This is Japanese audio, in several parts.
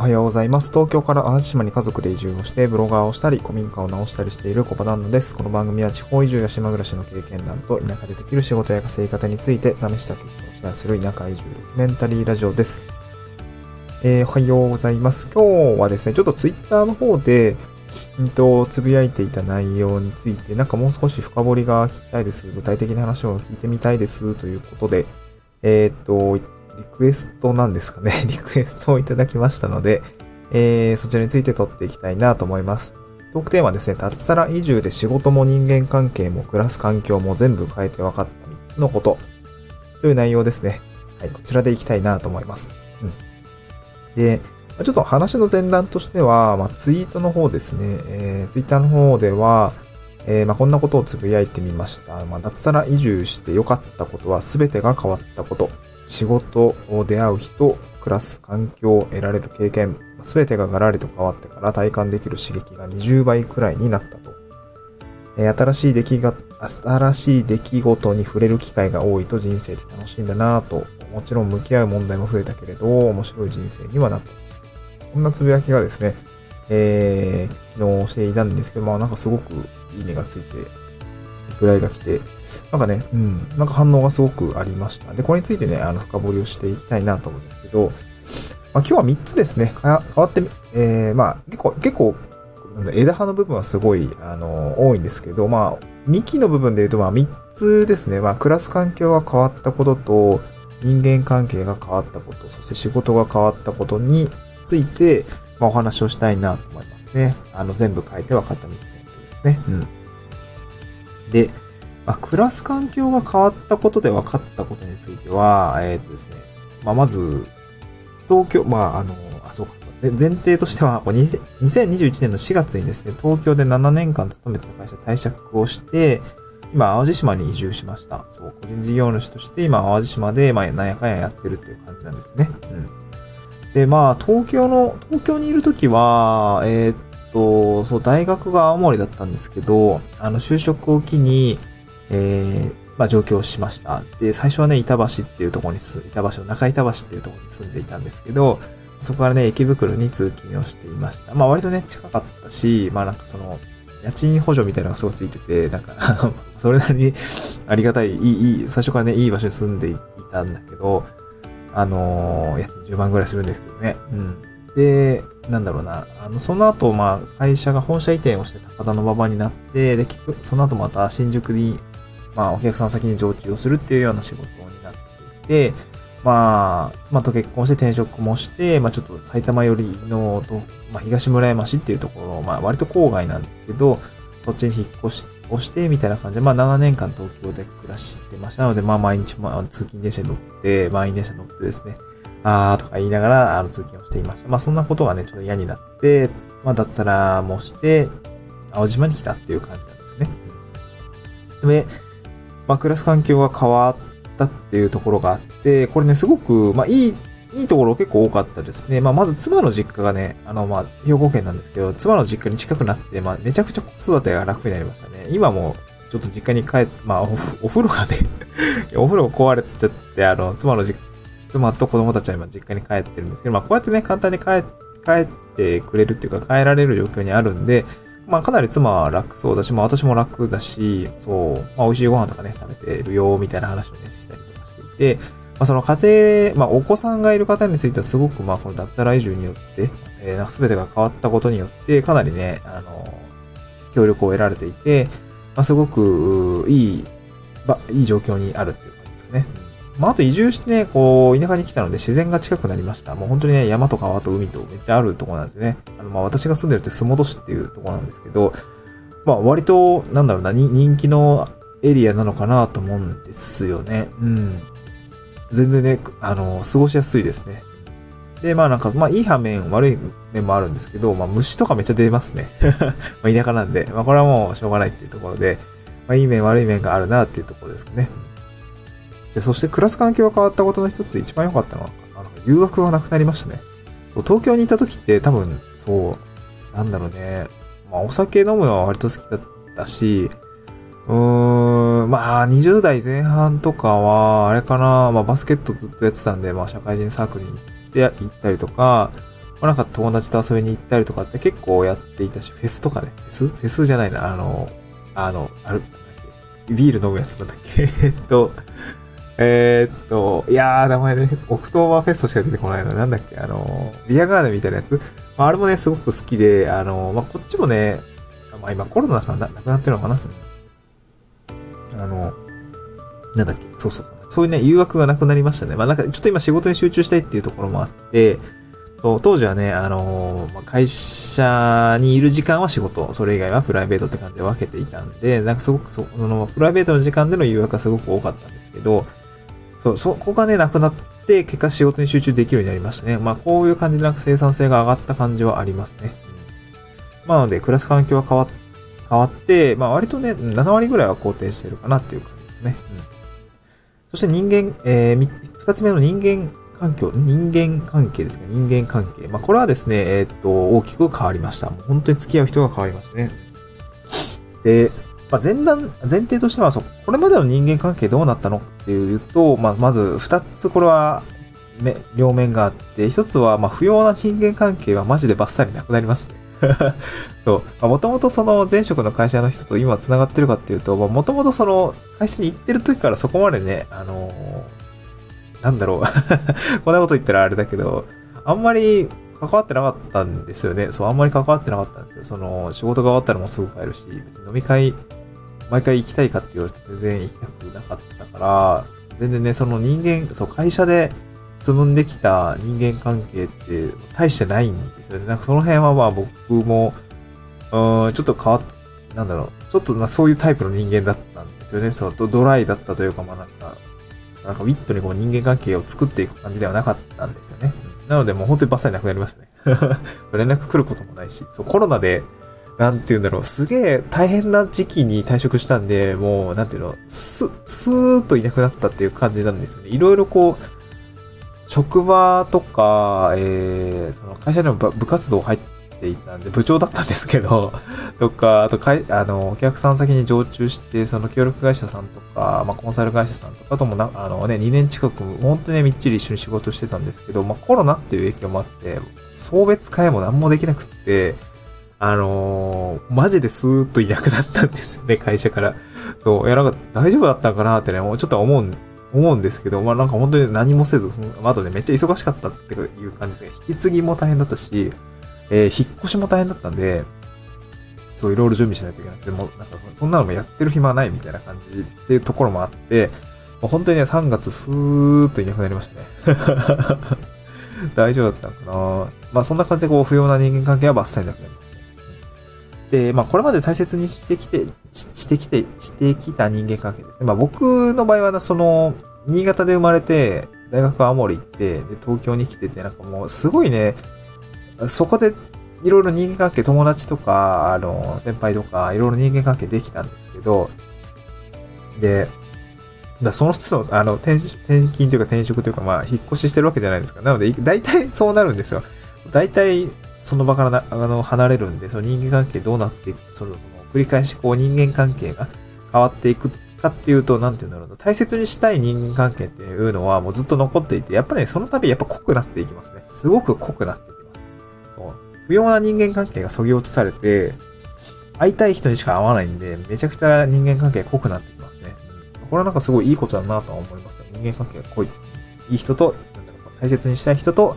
おはようございます。東京から淡路島に家族で移住をして、ブロガーをしたり、古民家を直したりしているコバダンナです。この番組は地方移住や島暮らしの経験談と田舎でできる仕事や稼ぎ方について試した結果をシェアする田舎移住ドキュメンタリーラジオです。えー、おはようございます。今日はですね、ちょっとツイッターの方で、うんと、つぶやいていた内容について、なんかもう少し深掘りが聞きたいです。具体的な話を聞いてみたいです。ということで、えーっと、リクエストなんですかね。リクエストをいただきましたので、えー、そちらについて取っていきたいなと思います。トークテーマはですね、脱サラ移住で仕事も人間関係も暮らす環境も全部変えて分かった3つのことという内容ですね。はい、こちらでいきたいなと思います。うん。で、ちょっと話の前段としては、まあ、ツイートの方ですね、えー、ツイッターの方では、えー、まあ、こんなことをつぶやいてみました。まあ、脱サラ移住して良かったことは全てが変わったこと。仕事を出会う人、暮らす環境を得られる経験、全てがガラリと変わってから体感できる刺激が20倍くらいになったと。え新しい出来が、新しい出来事に触れる機会が多いと人生って楽しいんだなぁと、もちろん向き合う問題も増えたけれど、面白い人生にはなった。こんなつぶやきがですね、えー、昨日していたんですけど、まあなんかすごくいいねがついて、ぐらいが来て、なんかね、うん、なんか反応がすごくありました。で、これについてね、あの、深掘りをしていきたいなと思うんですけど、まあ、今日は3つですね、変わって、えー、まあ、結構、結構、枝葉の部分はすごい、あの、多いんですけど、まあ、幹の部分で言うと、まあ、3つですね、まあ、暮らす環境が変わったことと、人間関係が変わったこと、そして仕事が変わったことについて、まあ、お話をしたいなと思いますね。あの、全部書いて分かった3つのことですね。うん。で、まあ、暮らす環境が変わったことで分かったことについては、えっ、とですね、まあ、まず、東京、まあ、あの、あ、そうか、で前提としては、2021年の4月にですね、東京で7年間勤めてた会社退職をして、今、淡路島に移住しました。そう、個人事業主として、今、淡路島で、まあ、なんやかんややってるっていう感じなんですね。うん。で、まあ、東京の、東京にいるときは、えーっと、そう、大学が青森だったんですけど、あの、就職を機に、えー、まあ上京しました。で、最初はね、板橋っていうところに住ん、板橋の中板橋っていうところに住んでいたんですけど、そこからね、駅袋に通勤をしていました。まあ割とね、近かったし、まあなんかその、家賃補助みたいなのがすごいついてて、なんか それなりにありがたい、いい、いい、最初からね、いい場所に住んでいたんだけど、あのー、家賃10万ぐらいするんですけどね。うん。で、なんだろうな、あの、その後、まあ、会社が本社移転をして高田の馬場になって、で、その後また新宿にまあ、お客さん先に常駐をするっていうような仕事になっていて、まあ、妻と結婚して転職もして、まあ、ちょっと埼玉寄りの、まあ、東村山市っていうところ、まあ、割と郊外なんですけど、そっちに引っ越しをして、みたいな感じで、まあ、7年間東京で暮らしてましたので、まあ、毎日、まあ、通勤電車に乗って、満員電車に乗ってですね、あーとか言いながら、あの、通勤をしていました。まあ、そんなことがね、ちょっと嫌になって、まあ、脱サラもして、青島に来たっていう感じなんですよね。で、まあ、暮らす環境が変わったっていうところがあって、これね、すごく、まあ、いい、いいところ結構多かったですね。まあ、まず妻の実家がね、あの、まあ、兵庫県なんですけど、妻の実家に近くなって、まあ、めちゃくちゃ子育てが楽になりましたね。今も、ちょっと実家に帰って、まあ、おお風呂がね、お風呂が壊れちゃって、あの、妻の実妻と子供たちは今実家に帰ってるんですけど、まあ、こうやってね、簡単に帰帰ってくれるっていうか、帰られる状況にあるんで、まあかなり妻は楽そうだし、まあ私も楽だし、そう、まあ美味しいご飯とかね、食べてるよ、みたいな話をね、したりとかしていて、まあその家庭、まあお子さんがいる方についてはすごくまあこの脱サラ移住によって、えー、なんか全てが変わったことによって、かなりね、あの、協力を得られていて、まあすごく、いい、ば、いい状況にあるっていう感じですかね。まああと移住してね、こう、田舎に来たので自然が近くなりました。もう本当にね、山と川と海とめっちゃあるとこなんですね。あの、まあ私が住んでるって洲本市っていうとこなんですけど、まあ割と、なんだろうな、人気のエリアなのかなと思うんですよね。うん。全然ね、あの、過ごしやすいですね。で、まあなんか、まあいい反面、悪い面もあるんですけど、まあ虫とかめっちゃ出ますね。まあ田舎なんで、まあこれはもうしょうがないっていうところで、まあいい面悪い面があるなっていうところですかね。で、そして暮らす環境が変わったことの一つで一番良かったのは、あの、誘惑がなくなりましたね。そう、東京にいた時って多分、そう、なんだろうね。まあお酒飲むのは割と好きだったし、うーん、まあ、20代前半とかは、あれかな、まあ、バスケットずっとやってたんで、まあ、社会人サークルに行って、行ったりとか、まあ、なんか友達と遊びに行ったりとかって結構やっていたし、フェスとかね、フェス？フェスじゃないな、あの、あの、ある、ビール飲むやつなんだっけ。えっと、えー、っと、いやー、名前ね、オクトーバーフェストしか出てこないの。なんだっけ、あの、ビアガーデンみたいなやつ。まあ、あれもね、すごく好きで、あの、まあ、こっちもね、まあ、今コロナからなくなってるのかな。あの、なんだっけ、そうそうそう。そういうね、誘惑がなくなりましたね。まあ、なんか、ちょっと今仕事に集中したいっていうところもあって、そう、当時はね、あの、まあ、会社にいる時間は仕事、それ以外はプライベートって感じで分けていたんで、なんかすごくそ、その、プライベートの時間での誘惑がすごく多かったんですけど、そう、そこがね、なくなって、結果仕事に集中できるようになりましたね。まあ、こういう感じでなんか生産性が上がった感じはありますね。まあ、なので、暮らす環境は変わ、変わって、まあ、割とね、7割ぐらいは肯定してるかなっていう感じですね。うん。そして人間、えー、二つ目の人間環境、人間関係ですね。人間関係。まあ、これはですね、えー、っと、大きく変わりました。もう本当に付き合う人が変わりましたね。で、まあ、前段、前提としては、そう、これまでの人間関係どうなったのっていうと、まあ、まず二つこれは、ね、両面があって、一つは、まあ、不要な人間関係はマジでバッサリなくなりますね。そう。もともとその前職の会社の人と今繋がってるかっていうと、もともとその会社に行ってる時からそこまでね、あのー、なんだろう。こんなこと言ったらあれだけど、あんまり関わってなかったんですよね。そう、あんまり関わってなかったんですよ。その、仕事が終わったらもうすぐ帰るし、別に飲み会毎回行きたいかって言われて全然行きたくなかったから、全然ね、その人間、そう、会社で積んできた人間関係って大してないんですよね。なんかその辺はまあ僕も、うん、ちょっと変わっ、なんだろう、ちょっとまあそういうタイプの人間だったんですよね。そう、ドライだったというか、まあなんか、なんかウィットにこう人間関係を作っていく感じではなかったんですよね。なのでもう本当にバッサリなくなりましたね。連絡来ることもないし、そう、コロナで、なんて言うんだろう、すげえ大変な時期に退職したんで、もう、なんていうの、ス、スーッといなくなったっていう感じなんですよね。いろいろこう、職場とか、えー、その会社でも部活動入っていたんで、部長だったんですけど、とか、あとかい、あの、お客さん先に常駐して、その協力会社さんとか、まあ、コンサル会社さんとかともな、あのね、2年近く、本当にね、みっちり一緒に仕事してたんですけど、まあ、コロナっていう影響もあって、送別会も何もできなくって、あのー、マジでスーッといなくなったんですよね、会社から。そう、いや、なんか大丈夫だったんかなってね、もうちょっと思う、思うんですけど、まあなんか本当に何もせず、あとね、めっちゃ忙しかったっていう感じですね、引き継ぎも大変だったし、えー、引っ越しも大変だったんで、そう、いろいろ準備しないといけなくて、もうなんかそんなのもやってる暇はないみたいな感じっていうところもあって、もう本当にね、3月スーッといなくなりましたね。大丈夫だったのかなまあそんな感じでこう、不要な人間関係はバッサリなくなり。で、まあ、これまで大切にしてきて、してきて、してきた人間関係ですね。まあ、僕の場合は、その、新潟で生まれて、大学青森行って、で、東京に来てて、なんかもう、すごいね、そこで、いろいろ人間関係、友達とか、あの、先輩とか、いろいろ人間関係できたんですけど、で、だその都度、あの、転転勤というか転職というか、まあ、引っ越ししてるわけじゃないですか。なので、大体そうなるんですよ。大体、その場からな、あの、離れるんで、その人間関係どうなっていく、その、繰り返しこう人間関係が 変わっていくかっていうと、なんて言うんだろうな、大切にしたい人間関係っていうのはもうずっと残っていて、やっぱりね、その度やっぱ濃くなっていきますね。すごく濃くなっていきます。そう。不要な人間関係が削ぎ落とされて、会いたい人にしか会わないんで、めちゃくちゃ人間関係濃くなってきますね。これはなんかすごいいいことだなとは思います。人間関係が濃い。いい人と、なんだろう、大切にしたい人と、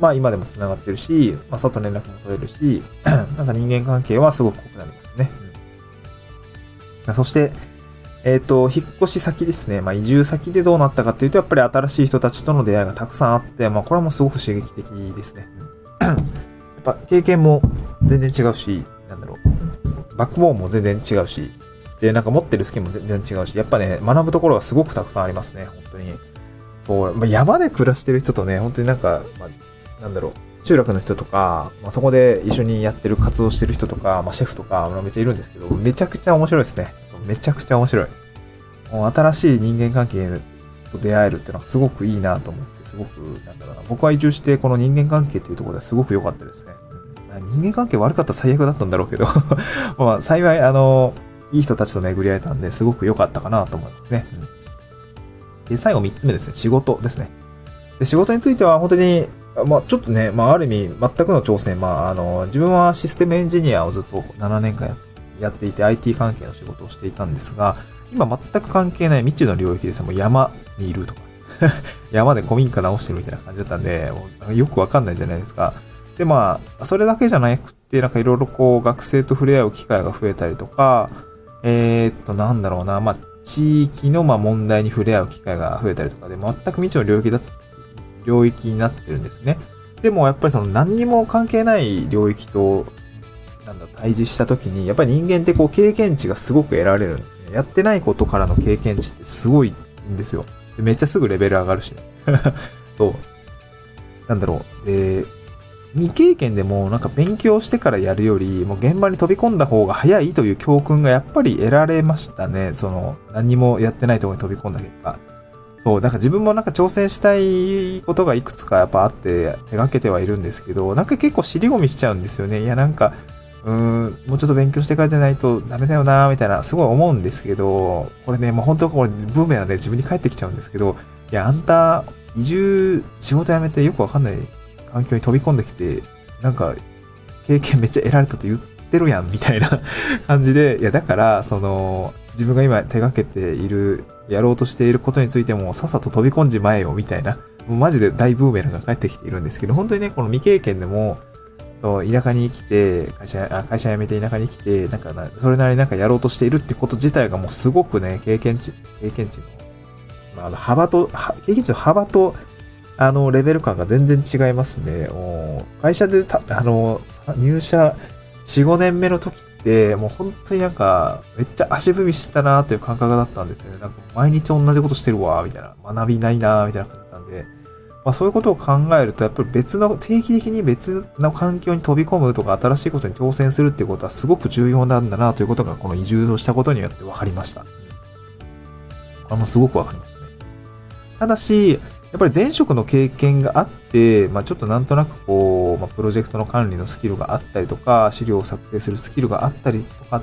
まあ今でも繋がってるし、まあ外連絡も取れるし、なんか人間関係はすごく濃くなりますね。うん、そして、えっ、ー、と、引っ越し先ですね。まあ移住先でどうなったかっていうと、やっぱり新しい人たちとの出会いがたくさんあって、まあこれはもうすごく刺激的ですね。やっぱ経験も全然違うし、なんだろう。バックボーンも全然違うし、で、なんか持ってるスキルも全然違うし、やっぱね、学ぶところがすごくたくさんありますね、本当に。そう、まあ、山で暮らしてる人とね、本当になんか、まあ、なんだろう、集落の人とか、まあ、そこで一緒にやってる活動してる人とか、まあ、シェフとか、めっちゃいるんですけど、めちゃくちゃ面白いですね。めちゃくちゃ面白い。もう新しい人間関係と出会えるってのはすごくいいなと思って、すごく、なんだろうな、僕は移住してこの人間関係っていうところですごく良かったですね。人間関係悪かったら最悪だったんだろうけど まあ、幸い、あの、いい人たちと巡り合えたんで、すごく良かったかなと思いますね。うん、で、最後3つ目ですね。仕事ですね。で仕事については本当にまあちょっとね、まあある意味全くの挑戦、まああの、自分はシステムエンジニアをずっと7年間やっていて IT 関係の仕事をしていたんですが、今全く関係ない未知の領域ですもう山にいるとか、山で古民家直してるみたいな感じだったんで、よくわかんないじゃないですか。で、まあ、それだけじゃなくて、なんかいろいろこう、学生と触れ合う機会が増えたりとか、えー、っと、なんだろうな、まあ、地域のまあ問題に触れ合う機会が増えたりとか。で、全く未知の領域だった、領域になってるんですね。でもやっぱりその何にも関係ない領域と、なんだ、対峙した時に、やっぱり人間ってこう経験値がすごく得られるんですね。やってないことからの経験値ってすごいんですよ。めっちゃすぐレベル上がるしね。そう。なんだろう。で、未経験でもなんか勉強してからやるより、もう現場に飛び込んだ方が早いという教訓がやっぱり得られましたね。その、何もやってないところに飛び込んだ結果。そう、なんか自分もなんか挑戦したいことがいくつかやっぱあって手がけてはいるんですけど、なんか結構尻込みしちゃうんですよね。いやなんか、うーん、もうちょっと勉強してからじゃないとダメだよなみたいな、すごい思うんですけど、これね、もう本当これブーメランで自分に返ってきちゃうんですけど、いや、あんた、移住、仕事辞めてよくわかんない環境に飛び込んできて、なんか、経験めっちゃ得られたと言ってるやん、みたいな感じで、いや、だから、その、自分が今手掛けている、やろうとしていることについても、さっさと飛び込んじまえよ、みたいな、もうマジで大ブーメランが返ってきているんですけど、本当にね、この未経験でも、そう、田舎に来て、会社、あ会社辞めて田舎に来て、なんかそれなりになんかやろうとしているってこと自体がもうすごくね、経験値、経験値の、まあ、幅と、経験値の幅と、あの、レベル感が全然違いますね。会社でた、あの、入社4、5年目の時って、もう本当になんか、めっちゃ足踏みしたなーっていう感覚だったんですよね。なんか毎日同じことしてるわー、みたいな。学びないなーみたいな感じだったんで、まあそういうことを考えると、やっぱり別の、定期的に別の環境に飛び込むとか、新しいことに挑戦するっていうことはすごく重要なんだなということが、この移住をしたことによって分かりました。あの、すごく分かりましたね。ただし、やっぱり前職の経験があっ、まあ、ちょっとなんとなくこう、まあ、プロジェクトの管理のスキルがあったりとか、資料を作成するスキルがあったりとか、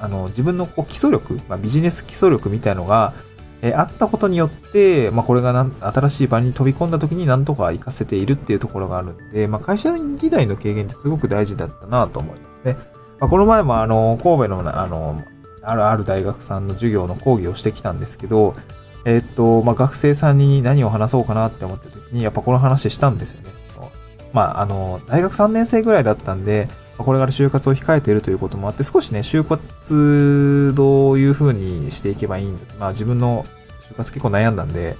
あの、自分のこう基礎力、まあ、ビジネス基礎力みたいのが、えあったことによって、まあ、これがな新しい場に飛び込んだ時になんとか活かせているっていうところがあるんで、まあ、会社員時代の経験ってすごく大事だったなと思いますね。まあ、この前もあの、神戸のあの、あるある大学さんの授業の講義をしてきたんですけど、え、っと、まあ、学生さんに何を話そうかなって思った時に、やっぱこの話したんですよね。そうまあ、あの、大学3年生ぐらいだったんで、これから就活を控えているということもあって、少しね、就活どういう風にしていけばいいんだまあ自分の就活結構悩んだんで、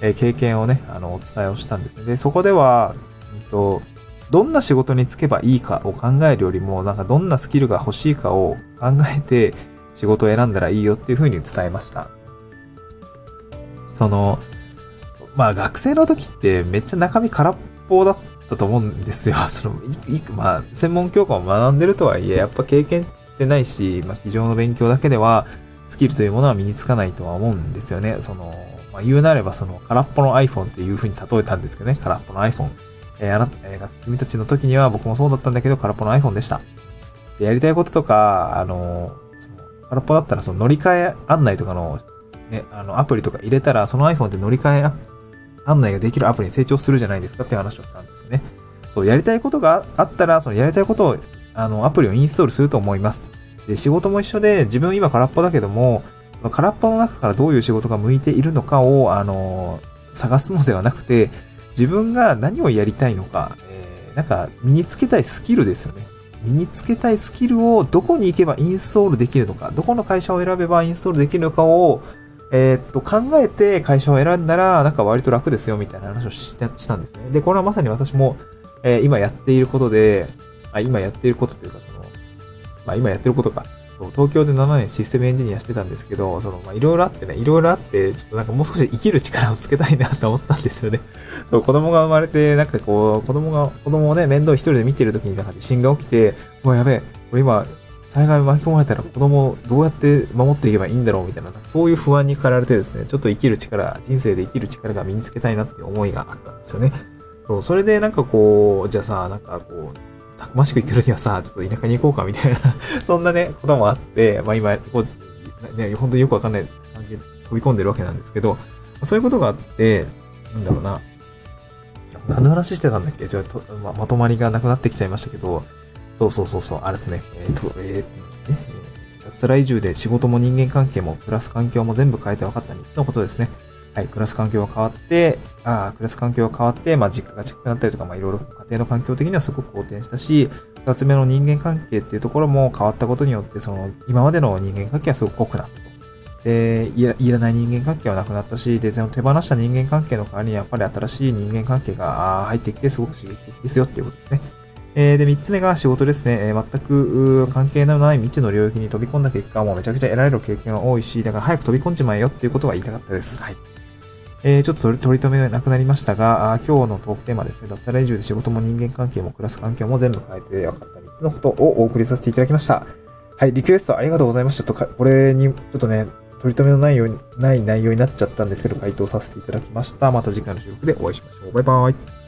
え、経験をね、あの、お伝えをしたんですね。で、そこでは、うんと、どんな仕事に就けばいいかを考えるよりも、なんかどんなスキルが欲しいかを考えて仕事を選んだらいいよっていう風に伝えました。その、まあ学生の時ってめっちゃ中身空っぽだったと思うんですよ。その、いまあ専門教科を学んでるとはいえ、やっぱ経験ってないし、まあ机上の勉強だけではスキルというものは身につかないとは思うんですよね。その、まあ言うなればその空っぽの iPhone っていう風に例えたんですけどね。空っぽの iPhone。えー、あな、えー、君たちの時には僕もそうだったんだけど空っぽの iPhone でした。で、やりたいこととか、あの、その空っぽだったらその乗り換え案内とかのね、あの、アプリとか入れたら、その iPhone で乗り換え案内ができるアプリに成長するじゃないですかっていう話をしたんですよね。そう、やりたいことがあったら、そのやりたいことを、あの、アプリをインストールすると思います。で、仕事も一緒で、自分今空っぽだけども、その空っぽの中からどういう仕事が向いているのかを、あの、探すのではなくて、自分が何をやりたいのか、えー、なんか身につけたいスキルですよね。身につけたいスキルをどこに行けばインストールできるのか、どこの会社を選べばインストールできるのかを、えー、っと、考えて会社を選んだら、なんか割と楽ですよ、みたいな話をしてしたんですね。で、これはまさに私も、えー、今やっていることで、あ、今やっていることというか、その、まあ今やってることか。そう、東京で7年システムエンジニアしてたんですけど、その、まあいろいろあってね、いろいろあって、ちょっとなんかもう少し生きる力をつけたいなと思ったんですよね。そう、子供が生まれて、なんかこう、子供が、子供をね、面倒一人で見てるときになんか地震が起きて、もうやべえ、今、災害巻き込まれたら子供をどうやって守っていけばいいんだろうみたいな、そういう不安に駆られてですね、ちょっと生きる力、人生で生きる力が身につけたいなっていう思いがあったんですよね。そう、それでなんかこう、じゃあさ、なんかこう、たくましく生きるにはさ、ちょっと田舎に行こうかみたいな そんなね、こともあって、まあ今、こう、ね、本当によくわかんない関係飛び込んでるわけなんですけど、そういうことがあって、なんだろうな、何の話してたんだっけ？じゃあと、まとまりがなくなってきちゃいましたけど、そうそうそうそう、あれですね。えっ、ー、と、えー、ね、えー、脱サラ移住で仕事も人間関係も暮らす環境も全部変えて分かった3つのことですね。はい、暮らす環境が変わって、ああ、暮らす環境が変わって、まあ、実家が近くなったりとか、まあ、いろいろ家庭の環境的にはすごく好転したし、二つ目の人間関係っていうところも変わったことによって、その、今までの人間関係はすごく濃くなったと。で、いらいらない人間関係はなくなったし、で、その手放した人間関係の代わりにやっぱり新しい人間関係が入ってきてすごく刺激的ですよっていうことですね。えー、で、三つ目が仕事ですね。えー、全く関係のない未知の領域に飛び込んだ結果、もうめちゃくちゃ得られる経験は多いし、だから早く飛び込んじまえよっていうことは言いたかったです。はい。えー、ちょっと取り留めなくなりましたが、今日のトークテーマですね、脱サラ移住で仕事も人間関係も暮らす環境も全部変えて分かった3つのことをお送りさせていただきました。はい、リクエストありがとうございましたとか、これにちょっとね、取り留めのないようにない内容になっちゃったんですけど、回答させていただきました。また次回の収録でお会いしましょう。バイバイ。